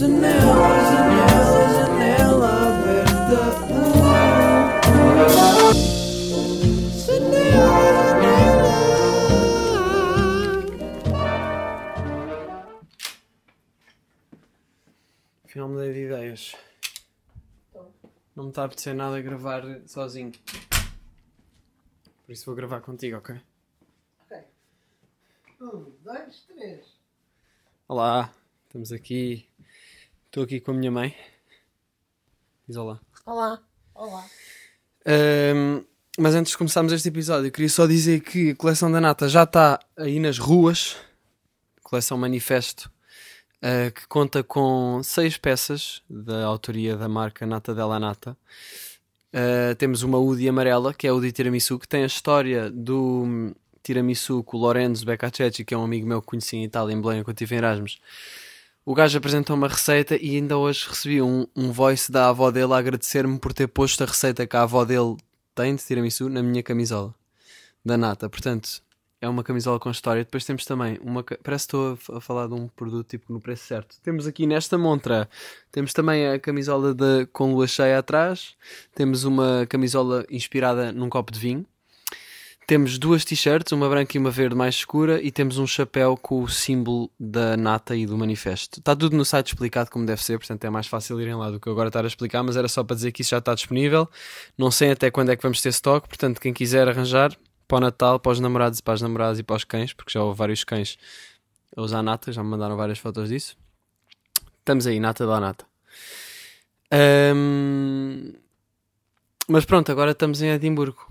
Janela, janela, janela aberta. Janela, Afinal mudei de ideias. Não me está a apetecer nada a gravar sozinho. Por isso vou gravar contigo, ok? Ok. Um, dois, três. Olá, estamos aqui. Estou aqui com a minha mãe. Diz olá. Olá. Olá. Ahm, mas antes de começarmos este episódio, eu queria só dizer que a coleção da Nata já está aí nas ruas. Coleção Manifesto, ah, que conta com seis peças da autoria da marca Nata Della Nata. Ah, temos uma Udi amarela, que é a Udi Tiramisu, que tem a história do tiramisu com o Lorenzo Beccacetti, que é um amigo meu que conheci em Itália, em Belém, quando estive em Erasmus. O gajo apresentou uma receita e ainda hoje recebi um, um voice da avó dele a agradecer-me por ter posto a receita que a avó dele tem de tiramisu na minha camisola da nata. Portanto, é uma camisola com história. Depois temos também uma. Parece que estou a falar de um produto tipo no preço certo. Temos aqui nesta montra, temos também a camisola de, com lua cheia atrás. Temos uma camisola inspirada num copo de vinho. Temos duas t-shirts, uma branca e uma verde mais escura, e temos um chapéu com o símbolo da nata e do manifesto. Está tudo no site explicado como deve ser, portanto é mais fácil irem lá do que eu agora estar a explicar, mas era só para dizer que isso já está disponível. Não sei até quando é que vamos ter stock, portanto, quem quiser arranjar para o Natal, para os namorados e para as namoradas e para os cães, porque já houve vários cães a usar nata, já me mandaram várias fotos disso. Estamos aí, nata da nata. Ahm, Mas pronto, agora estamos em Edimburgo.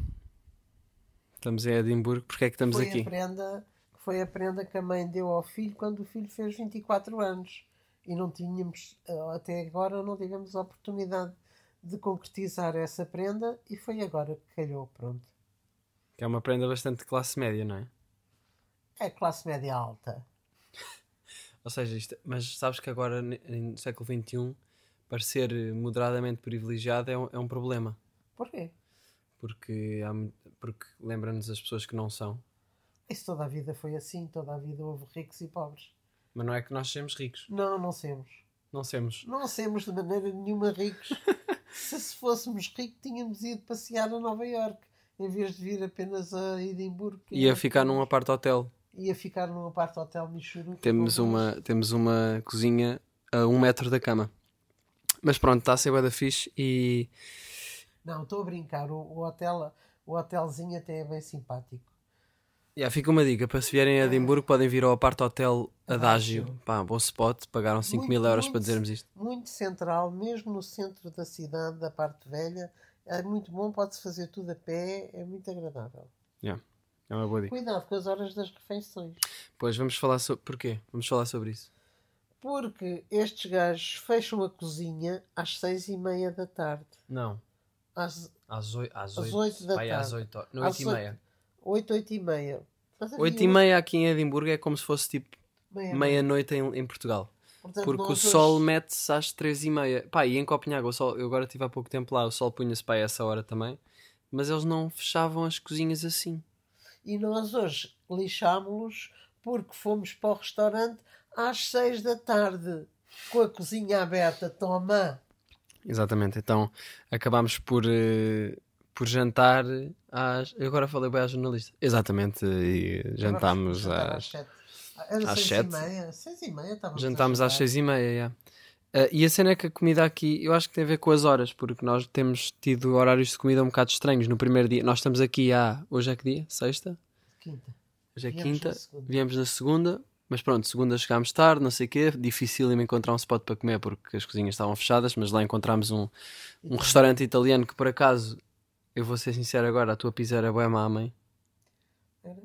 Estamos em Edimburgo, porque é que estamos foi aqui? A prenda, foi a prenda que a mãe deu ao filho quando o filho fez 24 anos. E não tínhamos, eh, até agora, não tivemos a oportunidade de concretizar essa prenda e foi agora que calhou, pronto. Que é uma prenda bastante classe média, não é? É classe média alta. Ou seja, isto, mas sabes que agora, no século XXI, parecer moderadamente privilegiado é um, é um problema. Porquê? Porque, há porque lembra-nos as pessoas que não são. Isso toda a vida foi assim, toda a vida houve ricos e pobres. Mas não é que nós sejamos ricos. Não, não somos. Não somos. Não somos de maneira nenhuma ricos. se, se fôssemos ricos, tínhamos ido passear a Nova Iorque em vez de vir apenas a Edimburgo. Ia ficar num apart-hotel. Ia ficar num apart-hotel Michuru. Temos uma, temos uma cozinha a um metro da cama. Mas pronto, está a ser da fixe e... Não, estou a brincar. O, o hotel, o hotelzinho até é bem simpático. Yeah, fica uma dica, para se vierem a Edimburgo podem vir ao Apart Hotel Adágio. Adágio. Pá, bom spot, pagaram 5 Muito, mil euros muito. para dizermos isto. Muito central, mesmo no centro da cidade, da parte velha. É muito bom, pode-se fazer tudo a pé, é muito agradável. É uma boa dica. Cuidado com as horas das refeições. Pois vamos falar sobre. Porquê? Vamos falar sobre isso. Porque estes gajos fecham a cozinha às seis e meia da tarde. Não. Às Às 8, às Às oito da Vai às tarde. 8 Não, Às 8 e meia. oito, oito e meia. Mas havia 8 e meia aqui em Edimburgo é como se fosse tipo meia- meia-noite em, em Portugal. Portanto, Porque o sol hoje- mete-se às 3 e meia. Pá, e em Copenhague, o sol, eu agora estive há pouco tempo lá, o sol punha-se para essa hora também. Mas eles não fechavam as cozinhas assim. E nós hoje lixámos-los porque fomos para o restaurante às seis da tarde. Com a cozinha aberta. Toma! Exatamente, então acabámos por, eh, por jantar às. Eu agora falei bem à jornalista. Exatamente, e jantámos às. às seis sete. e meia. Seis e meia estávamos Jantámos às seis e meia, yeah. Ah, e a cena é que a comida aqui, eu acho que tem a ver com as horas, porque nós temos tido horários de comida um bocado estranhos. No primeiro dia, nós estamos aqui há. Hoje é que dia? Sexta? Quinta. Hoje é Viemos quinta. na. Viemos na segunda, mas pronto, segunda chegámos tarde, não sei o quê. Difícil me encontrar um spot para comer porque as cozinhas estavam fechadas, mas lá encontramos um, um restaurante italiano que por acaso, eu vou ser sincero agora, a tua pizza era boa má, mãe. Era?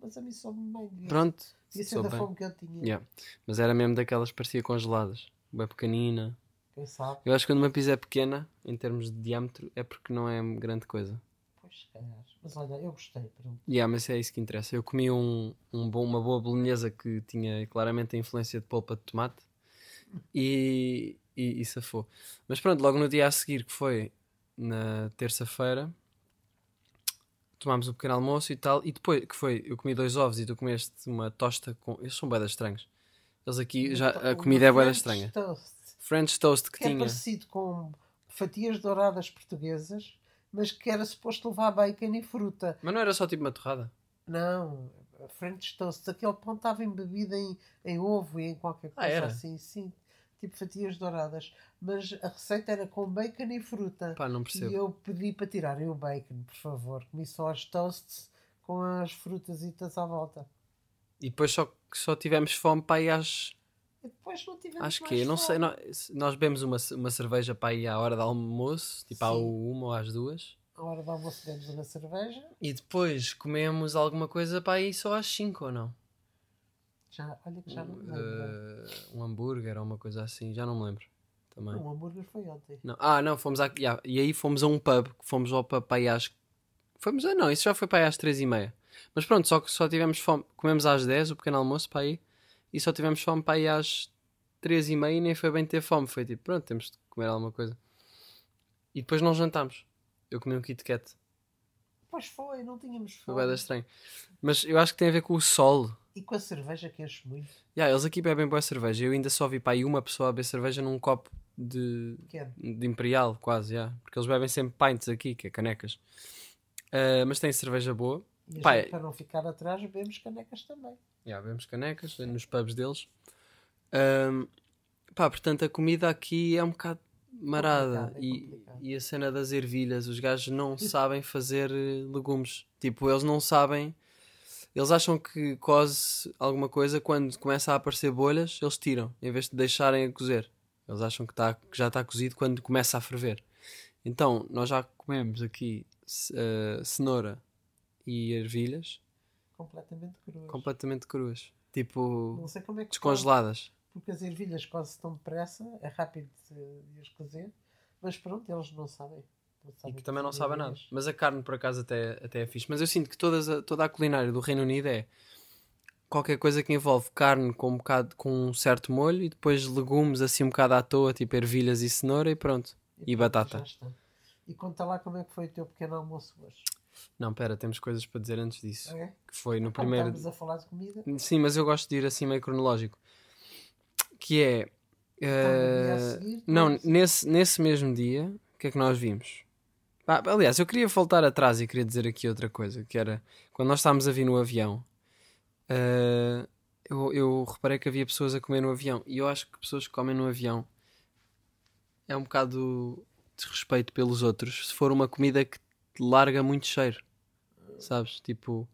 Mas a mim soube bem. Pronto, ser soube da fome que eu tinha. Yeah. mas era mesmo daquelas que parecia congeladas, bem pequenina. Quem sabe? Eu acho que quando uma pizza é pequena, em termos de diâmetro, é porque não é grande coisa. Pois, se calhar. Mas olha, eu gostei. Pronto. Yeah, mas é isso que interessa. Eu comi um, um bom, uma boa bolonhesa que tinha claramente a influência de polpa de tomate e, e, e safou. Mas pronto, logo no dia a seguir, que foi na terça-feira, tomámos o pequeno almoço e tal. E depois, que foi, eu comi dois ovos e tu comeste uma tosta com. Estes são bedas estranhos. Eles aqui, já, a comida é French estranha. Toast, French toast que que é tinha. parecido com fatias douradas portuguesas, mas que era suposto levar bacon e fruta. Mas não era só tipo uma torrada? Não, French Toast, aquele pão estava embebido em, em ovo e em qualquer Ah, coisa era? assim, sim, tipo fatias douradas. Mas a receita era com bacon e fruta. Pá, não E percebo. eu pedi para tirarem o bacon, por favor. Comi só as toasts com as frutasitas à volta. E depois só, só tivemos fome para ir às. Depois não tivemos Acho que, não sei, nós, nós bebemos uma, uma cerveja para ir à hora do almoço, tipo à Sim. uma ou às duas. À hora do almoço bebemos uma cerveja. E depois comemos alguma coisa para ir só às 5 ou não? Já, olha que já não me lembro. Uh, um hambúrguer ou uma coisa assim, já não me lembro. Também. O hambúrguer foi ontem. Não. Ah, não, fomos à, yeah, e aí fomos a um pub, fomos ao pub para aí às. Fomos, ah, não, isso já foi para aí às 3 e meia. Mas pronto, só que só tivemos fome. Comemos às 10 o pequeno almoço para aí e só tivemos fome para aí às 3 e meia e nem foi bem ter fome. Foi tipo, pronto, temos de comer alguma coisa. E depois não jantámos. Eu comi um Kit Kat. Pois foi, não tínhamos Foi fome. bem estranho. Mas eu acho que tem a ver com o sol. E com a cerveja que enche muito. Yeah, eles aqui bebem boa cerveja. Eu ainda só vi para aí uma pessoa a beber cerveja num copo de, Pequeno. de Imperial, quase, yeah. porque eles bebem sempre pints aqui, que é canecas. Ah, mas tem cerveja boa. E Pá, é- para não ficar atrás, bebemos canecas também. Yeah, bebemos canecas nos pubs deles. Ahm, pá, portanto, a comida aqui é um bocado marada. É e, e a cena das ervilhas, os gajos não sabem fazer eh, legumes. Tipo, eles não sabem. Eles acham que cose alguma coisa quando começa a aparecer bolhas, eles tiram, em vez de deixarem a cozer. Eles acham que, tá, que já está cozido quando começa a ferver. Então, nós já comemos aqui eh, cenoura e ervilhas Completamente cruas. completamente cruas. Tipo, é descongeladas. faz, Porque as ervilhas quase tão depressa. É rápido de, as cozer. Mas pronto, eles não sabem. Não E sabem que também não sabem nada. Mas a carne, por acaso, até, até é fixe. Mas eu sinto que todas a- toda a culinária do Reino Unido é qualquer coisa que envolve carne com um bocado com um certo molho e depois legumes assim um bocado à toa, tipo ervilhas e cenoura e pronto. E pronto, batata. E conta lá como é que foi o teu pequeno almoço hoje. Não, pera, temos coisas para dizer antes disso. É? Que foi no Como primeiro. estamos a falar de comida. Sim, mas eu gosto de ir assim meio cronológico. Que é. Seguir, não, nesse, nesse mesmo dia, o que é que nós vimos? Ah, aliás, eu queria voltar atrás e queria dizer aqui outra coisa, que era quando nós estávamos a vir no avião, eh, eu, eu reparei que havia pessoas a comer no avião e eu acho que pessoas que comem no avião é um bocado desrespeito pelos outros se for uma comida que larga muito cheiro, sabes? Tipo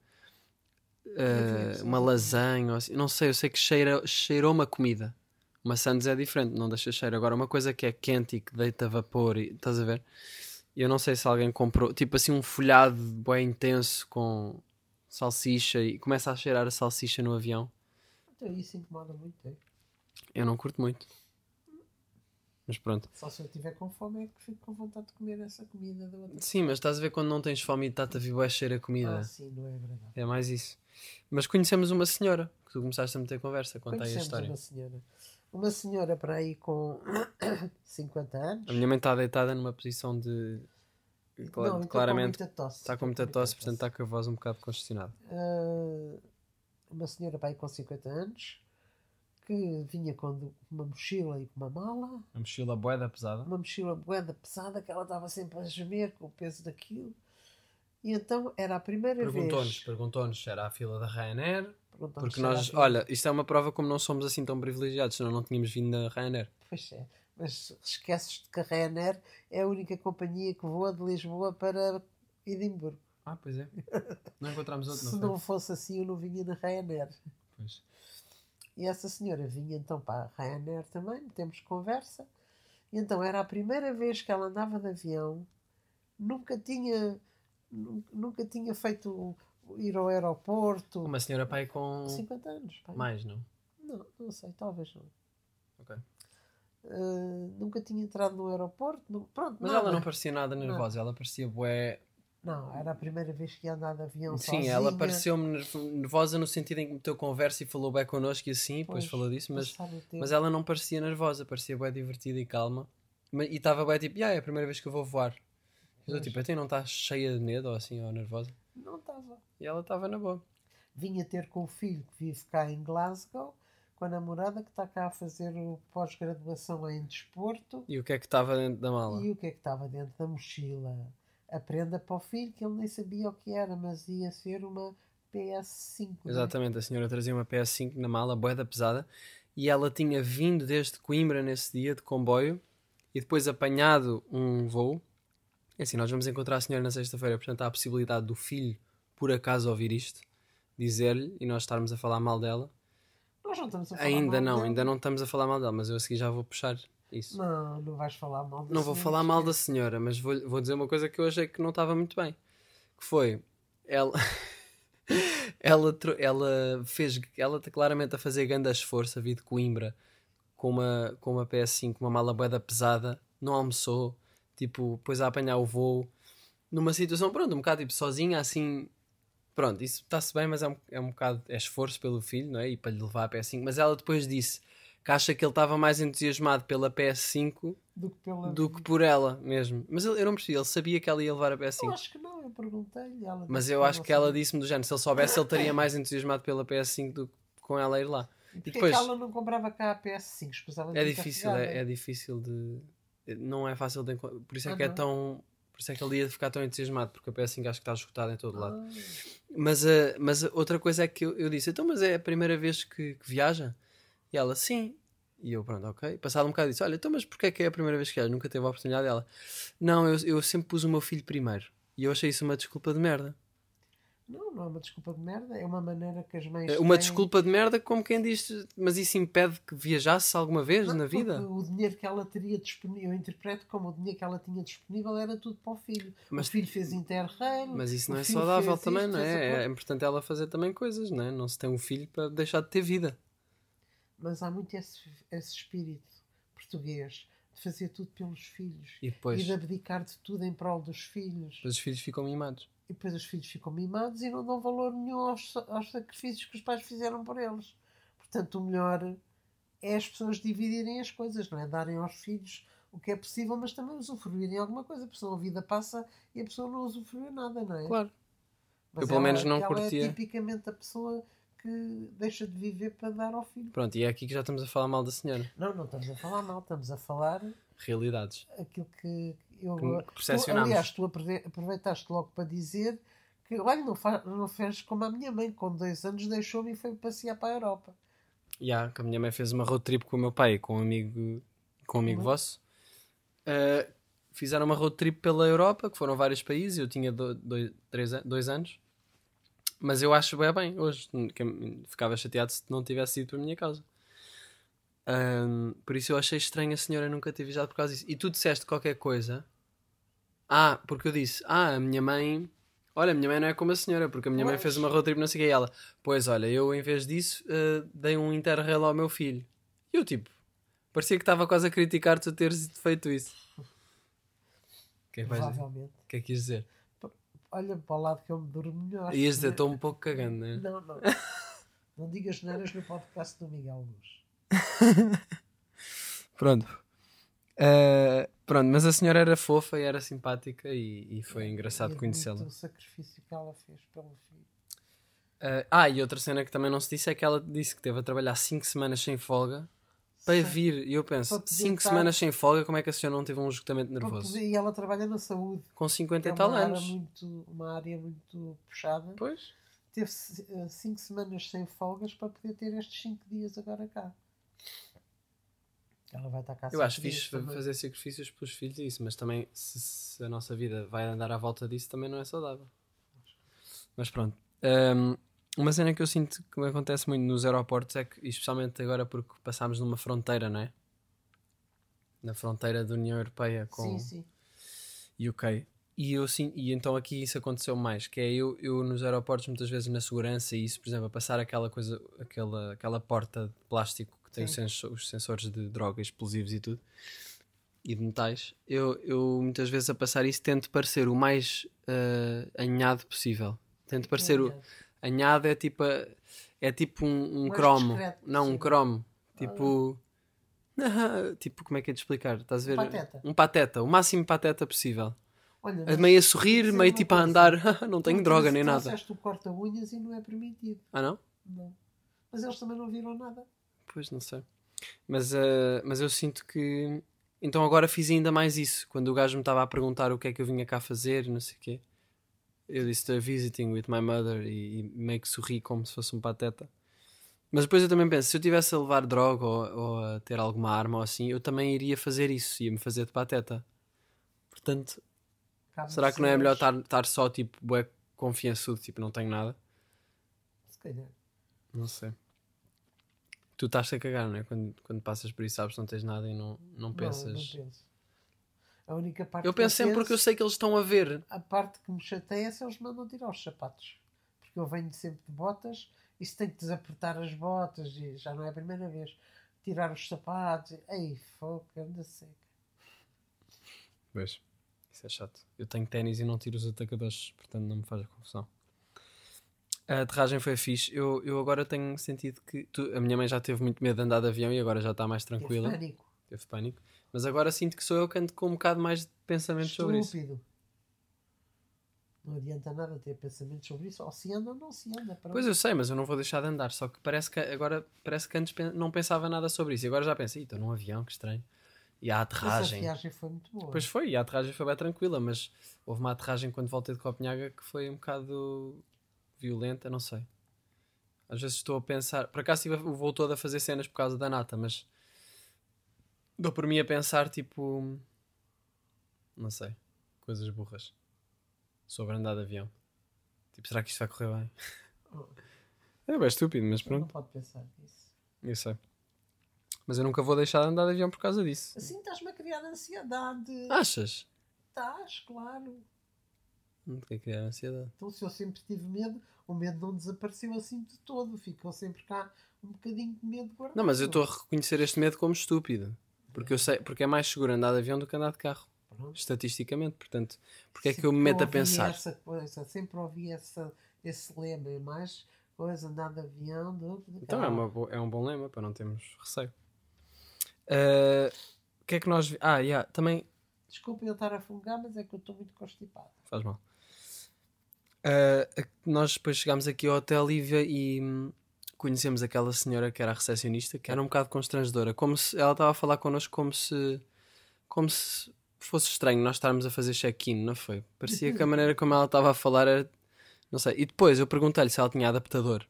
sim, uma lasanha, assim. não sei, eu sei que cheira, cheirou uma comida. Uma Sands é diferente, não deixa cheiro. Agora, uma coisa que é quente e que deita vapor, e, estás a ver? Eu não sei se alguém comprou, tipo assim, um folhado bem intenso com salsicha e começa a cheirar a salsicha no avião. Então isso incomoda muito. É? Eu não curto muito. Mas pronto. Só se eu estiver com fome é que fico com vontade de comer essa comida da outra. Sim, mas estás a ver quando não tens fome e está-te a cheiro a comida. Ah, sim, não é verdade. É mais isso. Mas conhecemos uma senhora que tu começaste a meter conversa. Conta aí a Conhecemos história. uma senhora. Uma senhora para aí com 50 anos. A minha mãe está deitada numa posição de. cla- Não, então claramente com muita tosse. está com muita tosse, portanto está com a voz um bocado congestionada. Ah, uma senhora para aí com 50 anos que vinha com uma mochila e com uma mala, A mochila boeda pesada. uma mochila boeda pesada que ela estava sempre a gemer com o peso daquilo. E então era a primeira Perguntou-nos, vez. perguntou-nos se era a fila da Ryanair. Porque nós, olha, isto é uma prova como não somos assim tão privilegiados, senão não tínhamos vindo da Ryanair. Pois é, mas esqueces de que a Ryanair é a única companhia que voa de Lisboa para Edimburgo. Ah, pois é. Não encontramos outro, Se não não fosse assim, eu não vinha na Ryanair. E essa senhora vinha então para a Ryanair também, temos conversa. E então era a primeira vez que ela andava de avião, nunca tinha, nu- nunca tinha feito ir ao aeroporto. Uma senhora pai com 50 anos, pai. mais, não? Não, não sei, talvez não. Ok. Ah, nunca tinha entrado no aeroporto, não- pronto, Mas nada. ela não parecia nada nervosa, ela parecia bué. Não, era a primeira vez que ia andar de avião Sim, sozinha. ela pareceu-me nerv- nervosa no sentido em que meteu conversa e falou bem connosco e assim, depois Pois, falou disso, mas, mas ela não parecia nervosa, parecia bem divertida e calma. E estava bem tipo, "Ya, é a primeira vez que eu vou voar. Eu Pois. tipo, até não estás cheia de medo ou assim, ou nervosa? Não estava. E ela estava na boa. Vinha ter com o filho que vive cá em Glasgow, com a namorada que está cá a fazer o pós-graduação em desporto. E o que é que estava dentro da mala? E o que é que estava dentro da mochila? A prenda para o filho, que ele nem sabia o que era, mas ia ser uma PS5. não é? Exatamente, a senhora trazia uma PS5 na mala, boeda pesada, e ela tinha vindo desde Coimbra nesse dia de comboio e depois apanhado um voo. É assim, nós vamos encontrar a senhora na sexta-feira, portanto há a possibilidade do filho, por acaso, ouvir isto, dizer-lhe e nós estarmos a falar mal dela. Nós não estamos a falar Ainda mal não, dela. ainda não estamos a falar mal dela, mas eu a seguir já vou puxar isso. Não, não vais falar mal da Não vou senhora, falar mal da senhora, mas vou, vou dizer uma coisa que eu achei que não estava muito bem. Que foi, ela, ela, ela fez, ela está claramente a fazer grande esforço a vir de Coimbra com uma, com uma PS5, uma mala boeda pesada, não almoçou, tipo, depois a apanhar o voo, numa situação, pronto, um bocado tipo sozinha, assim, pronto, isso está-se bem, mas é um, é um bocado, é esforço pelo filho, não é? E para lhe levar a PS5, mas ela depois disse que acha que ele estava mais entusiasmado pela PS5 Do que pela. do que por ela mesmo. Mas ele- eu não percebi, ele sabia que ela ia levar a Eu PS5. acho que não, eu perguntei-lhe. ela Mas eu acho que ela disse-me do género, se ele soubesse, ele estaria mais entusiasmado pela PS5 do que com ela ir lá. E depois- que ela não comprava cá a PS5? Escusava de É difícil, é, é difícil de. Não é fácil de encontrar. Por isso é Ah, que é não? tão. Por isso é que ele ia ficar tão entusiasmado, porque a PS5 acho que está esgotada em todo lado. Ah, Mas, a mas outra coisa é que eu, eu disse: então, mas é a primeira vez que, que viaja? E ela, sim. E eu, pronto, ok. Passado um bocado, disse: olha, então, mas porquê é que é a primeira vez que viaja? Nunca teve a oportunidade dela. Não, eu, eu sempre pus o meu filho primeiro. E eu achei isso uma desculpa de merda. Não, não é uma desculpa de merda, é uma maneira que as mães. É Uma têm- desculpa de merda, como quem diz, mas isso impede que viajasse alguma vez Não, na vida? O dinheiro que ela teria disponível, eu interpreto como o dinheiro que ela tinha disponível era tudo para o filho. Mas- o filho fez interrail. Mas isso não é saudável também, isto, não é? É aquilo. importante ela fazer também coisas, não é? Não se tem um filho para deixar de ter vida. Mas há muito esse, esse espírito português de fazer tudo pelos filhos E depois, e de abdicar de tudo em prol dos filhos. depois os filhos ficam mimados. E depois os filhos ficam mimados e não dão valor nenhum aos, aos sacrifícios que os pais fizeram por eles. Portanto, o melhor é as pessoas dividirem as coisas, não é? Darem aos filhos o que é possível, mas também usufruírem alguma coisa, porque senão a vida passa e a pessoa não usufruiu nada, não é? Claro. Mas Eu, pelo menos, não ela curtia. é tipicamente a pessoa que deixa de viver para dar ao filho. Pronto, e é aqui que já estamos a falar mal da senhora. Não, não estamos a falar mal, estamos a falar Realidades. aquilo que eu. Que tu, aliás, tu aprove- aproveitaste logo para dizer que, olha, não, fa, não fez como a minha mãe, com dois anos deixou-me e foi passear para a Europa. Já, que a minha mãe fez uma road trip com o meu pai e com um amigo, com um amigo Uhum. vosso. Uh, fizeram uma road trip pela Europa, que foram vários países. Eu tinha do, dois, três, dois anos. Mas eu acho bem, bem hoje. ficava chateado se não tivesse ido para a minha casa. Um, por isso eu achei estranho a senhora nunca ter viajado por causa disso. E tu disseste qualquer coisa. Ah, porque eu disse: Ah, a minha mãe. Olha, a minha mãe não é como a senhora, porque a minha mãe fez uma road trip, não sei o que. E ela, pois olha, eu em vez disso uh, dei um interrail ao meu filho. E eu, tipo, parecia que estava quase a criticar tu teres feito isso. Que é que? Provavelmente. O que é que ias dizer? Olha para o lado que eu me durmo melhor. Ias dizer, estou um pouco cagando, né? Não, não. não digas neiras no podcast do Miguel Luz. Pronto. Uh, pronto, mas a senhora era fofa e era simpática e, e foi engraçado E conhecê-la. O sacrifício que ela fez pelo filho. Uh, ah, e outra cena que também não se disse é que ela disse que teve a trabalhar 5 semanas sem folga para vir. E eu penso, Para poder 5 estar- semanas sem folga, como é que a senhora não teve um esgotamento nervoso? E ela trabalha na saúde. Com que 50 é e tal uma, área anos. muito, uma área muito puxada. Pois. Teve eh, cinco semanas sem folgas para poder ter estes cinco dias agora cá. Ela vai estar cá Eu acho fixe também. fazer sacrifícios pelos filhos e isso, mas também se, se a nossa vida vai andar à volta disso também não é saudável. Mas pronto. Um, uma cena que eu sinto que acontece muito nos aeroportos é que, especialmente agora porque passámos numa fronteira, não é? Na fronteira da União Europeia com Sim, sim. UK. E, eu, sim, e então aqui isso aconteceu mais, que é eu, eu nos aeroportos muitas vezes na segurança e isso, por exemplo, a passar aquela coisa, aquela, aquela porta de plástico que tem os, sensor- os sensores de droga, explosivos e tudo, e de metais, eu, eu muitas vezes a passar isso tento parecer o mais uh, anhado possível. Tento parecer o... Anhado é tipo, a- é tipo um, um cromo. Não, um sim. cromo. Tipo... tipo, como é que é de explicar? Estás a ver? pateta. Um pateta. O máximo pateta possível. Olha, A mas meio a sorrir, dizer meio tipo a coisa. andar. não tu tenho droga trouxe- nem nada. o corta-unhas e não é permitido. Ah, não? Não. Mas eles também não viram nada. Pois, não sei. Mas, eh, mas eu sinto que. Então agora fiz ainda mais isso. Quando o gajo me estava a perguntar o que é que eu vinha cá fazer, não sei o quê. Eu disse: visiting with my mother e, e meio que sorri como se fosse um pateta. Mas depois eu também penso: se eu tivesse a levar droga ou, ou a ter alguma arma ou assim, eu também iria fazer isso, ia-me fazer de pateta. Portanto, será que não é melhor estar só tipo, bué confiançudo, tipo, não tenho nada? Se calhar. Não sei. Tu estás a cagar, não é? Quando, quando passas por isso, sabes que não tens nada e não, não pensas. Não, não penso. A única parte eu que penso sempre porque eu sei que eles estão a ver. A parte que me chateia é se eles mandam tirar os sapatos. Porque eu venho sempre de botas e se tenho que desapertar as botas e já não é a primeira vez. Tirar os sapatos. Ei, fogo, anda seca. Pois. Isso é chato. Eu tenho ténis e não tiro os atacadores, portanto não me faz confusão. A aterragem foi fixe. Eu, eu agora tenho sentido que. tu- a minha mãe já teve muito medo de andar de avião e agora já está mais Teve tranquila. pânico. Teve pânico. Mas agora sinto que sou eu que ando com um bocado mais de pensamentos sobre isso. Estúpido. Não adianta nada ter pensamentos sobre isso. Ou se anda ou não se anda. pronto. Pois eu sei, mas eu não vou deixar de andar. Só que parece que agora parece que antes não pensava nada sobre isso. E agora já pensei, estou num avião, que estranho. E a aterragem. viagem foi muito boa. Pois foi, e a aterragem foi bem tranquila, mas houve uma aterragem quando voltei de Copenhaga que foi um bocado violenta, não sei. Às vezes estou a pensar, por acaso o voo todo a fazer cenas por causa da nata, mas dou por mim a pensar tipo, não sei, coisas burras sobre andar de avião. Tipo, será que isto vai correr bem? É bem estúpido, mas não pronto, pode pensar nisso. eu sei. Mas eu nunca vou deixar de andar de avião por causa disso. Assim estás-me a criar ansiedade. Achas? Estás, claro. Não que criar ansiedade. Então, se eu sempre tive medo, o medo não desapareceu assim de todo. Ficou sempre cá um bocadinho de medo guardado. Não, mas eu estou a reconhecer este medo como estúpido. Porque eu sei, porque é mais seguro andar de avião do que andar de carro, Pronto. estatisticamente. Portanto, porque é que Sempre eu me meto a pensar? Essa coisa, sempre ouvi essa, esse lema. É mais coisa, andar de avião de Então é, uma é um bom lema para não termos receio. Ah, O que é que nós. Ah, yeah, também. Desculpa eu estar a fungar, mas é que eu estou muito constipado. Faz mal. A- nós depois chegámos aqui ao hotel e, e, hum, conhecemos aquela senhora que era a recepcionista, que era um bocado constrangedora. Como se ela estava a falar connosco como se. Como se fosse estranho nós estarmos a fazer check-in, não foi? Parecia que a maneira como ela estava a falar era. Não sei. E depois eu perguntei-lhe se ela tinha adaptador.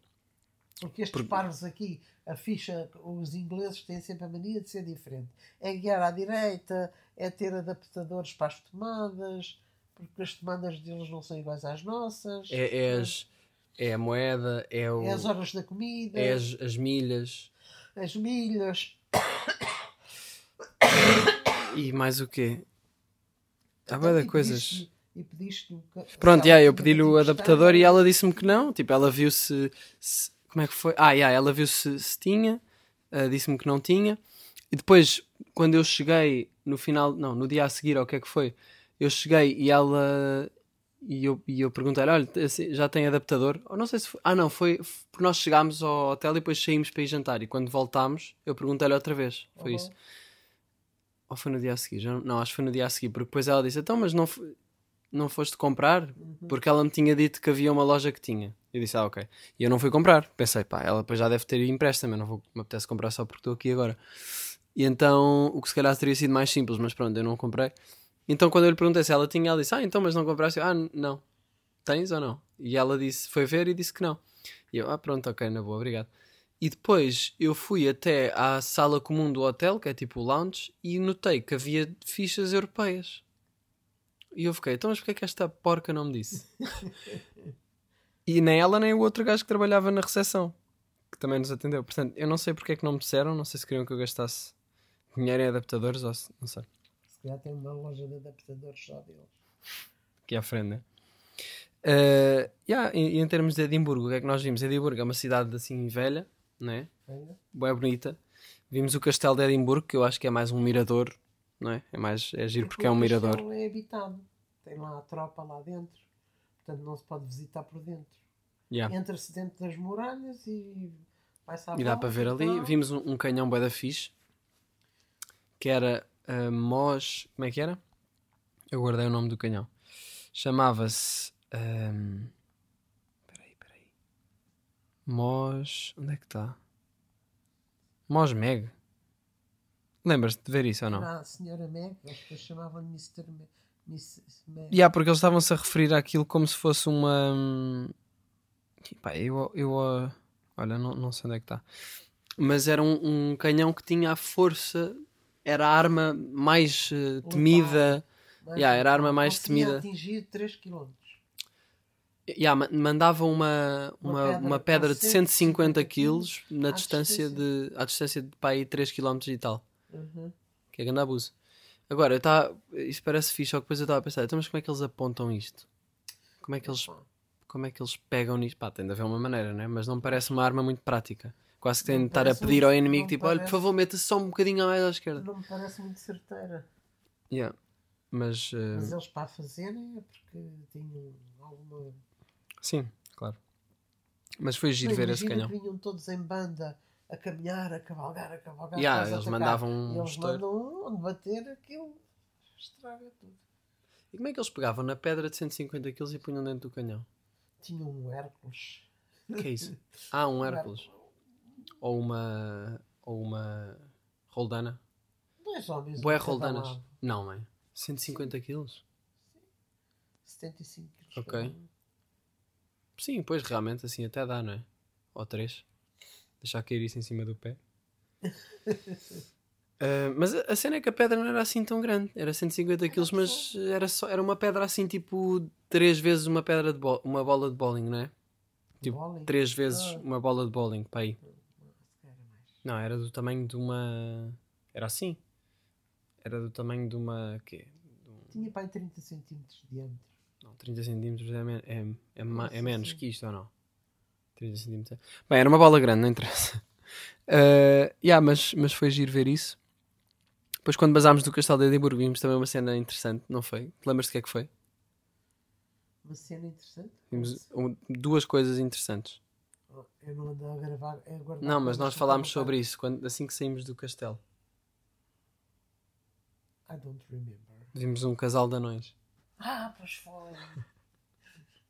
Porque estes Porque- parvos aqui, a ficha, os ingleses têm sempre a mania de ser diferente. É guiar à direita, é ter adaptadores para as tomadas, porque as tomadas deles não são iguais às nossas. É, é, as, é a moeda, é, o, É as horas da comida, é as, as milhas as milhas. e mais o quê? Há bué de E coisas. E pediste ca- Pronto, yeah, eu pedi-lhe o adaptador e ela disse-me que não. Tipo, ela viu se. se- como é que foi? Ah, yeah, ela viu se, se tinha, ah, disse-me que não tinha. E depois, quando eu cheguei no final, não, no dia a seguir, ou o que é que foi, eu cheguei e ela. E eu, e eu perguntei-lhe: olha, esse- já tem adaptador? Ou não sei se foi. Ah, não, foi porque nós chegámos ao hotel e depois saímos para ir jantar. E quando voltámos, eu perguntei-lhe outra vez. Foi Uhum. isso. Ou foi no dia a seguir? Já não, acho que foi no dia a seguir, porque depois ela disse: Então, mas não, não foste comprar? Uhum. Porque ela me tinha dito que havia uma loja que tinha. Eu disse: Ah, ok. E eu não fui comprar. Pensei: Pá, ela já deve ter empréstimo. Eu não vou, me apetece comprar só porque estou aqui agora. E então, o que se calhar teria sido mais simples, mas pronto, eu não comprei. Então, quando eu lhe perguntei se ela tinha, ela disse: Ah, então, mas não compraste? Ah, não. Tens ou não? E ela disse: Foi ver e disse que não. E eu: Ah, pronto, ok, na boa, obrigado. E depois eu fui até à sala comum do hotel, que é tipo o lounge, e notei que havia fichas europeias. E eu fiquei, então mas porque é que esta porca não me disse? e nem ela nem o outro gajo que trabalhava na recepção, que também nos atendeu. Portanto, eu não sei porque é que não me disseram, não sei se queriam que eu gastasse dinheiro em adaptadores ou se, não sei, Se calhar tem uma loja de adaptadores só deles. aqui à frente, né? Uh, yeah, e, e em termos de Edimburgo, o que é que nós vimos? Edimburgo é uma cidade assim velha, né? Ainda? Boa bonita. Vimos o castelo de Edimburgo, que eu acho que é mais um mirador, não é? É mais é giro porque é um o mirador. castelo é habitado. Tem lá a tropa lá dentro. Portanto, não se pode visitar por dentro. Yeah. Entra-se dentro das muralhas e vai-se à E dá para ver ali. Vimos um, um canhão bué da fixe, que era uh, Mos. Como é que era? Eu guardei o nome do canhão. Chamava-se. Um... Peraí, peraí. Mos. Onde é que está? Mosmeg. Lembras-te de ver isso ou não? Era a senhora Meg, as pessoas chamavam-lhe Mr. Meg. Meg. Yeah, porque eles estavam-se a referir àquilo como se fosse uma. hum, Pá, eu. eu uh, olha, não, não sei onde é que está. Mas era um, um canhão que tinha a força. Era a arma mais uh, temida. Mas Yeah, era a arma mais temida. atingir 3 km. Yeah, ma- mandava uma, Uma uma, pedra uma pedra de 150 150 kg na à distância distância. de. à distância de pá, aí 3 km e tal. Uhum. Que é grande abuso. Agora, eu tá, isso parece fixe, só que depois eu estava a pensar, então, mas como é que eles apontam isto? Como é que eles, como é que eles pegam nisto? Pá, tem de haver uma maneira, né? Mas não me parece uma arma muito prática. Quase que tem de estar a parece pedir muito- ao inimigo, tipo, olha, por parece- favor, meta-se só um bocadinho mais à esquerda. Não me parece muito certeira. Yeah. Mas, eh, Mas eles para fazerem é porque tinham alguma. sim, claro. Mas foi giro ver esse canhão. vinham todos em banda a caminhar, a cavalgar, a cavalgar. Yeah, eles atacar. mandavam um Eles estouro. mandam onde bater aquilo, estraga tudo. E como é que eles pegavam na pedra de 150 kg e punham dentro do canhão? Tinham um Hércules. O que é isso? Ah, um Hércules. Ou uma. Ou uma. Roldana. Dois homens. Boé roldanas. lado. Não, mãe. 150 kg? 75 quilos. Ok. Sim, pois realmente assim até dá, não é? Ou 3. Deixar cair isso em cima do pé. Ah, mas a, a cena é que a pedra não era assim tão grande. Era 150 kg, mas era, só, era uma pedra assim tipo 3 vezes uma pedra de bo- uma bola de bowling, não é? Tipo, Bowling? 3 vezes Ah. uma bola de bowling, para aí. Se calhar era mais. Não, era do tamanho de uma. Era assim. Era do tamanho de uma. Quê? De um- Tinha para aí 30 centímetros de diâmetro. Não, 30 centímetros é, men- é, é, ma- é menos que isto ou não? 30 centímetros. é- Bem, era uma bola grande, não interessa. Uh, yeah, mas, mas foi giro ver isso. Depois, quando basámos do Castelo de Edimburgo, vimos também uma cena interessante, não foi? Te lembras do que é que foi? Uma cena interessante. Vimos um- duas coisas interessantes. Eu não ando a gravar. A guardar Não, mas nós falámos sobre isso quando, assim que saímos do castelo. I don't remember. Vimos um casal de anões. Ah, pois foi.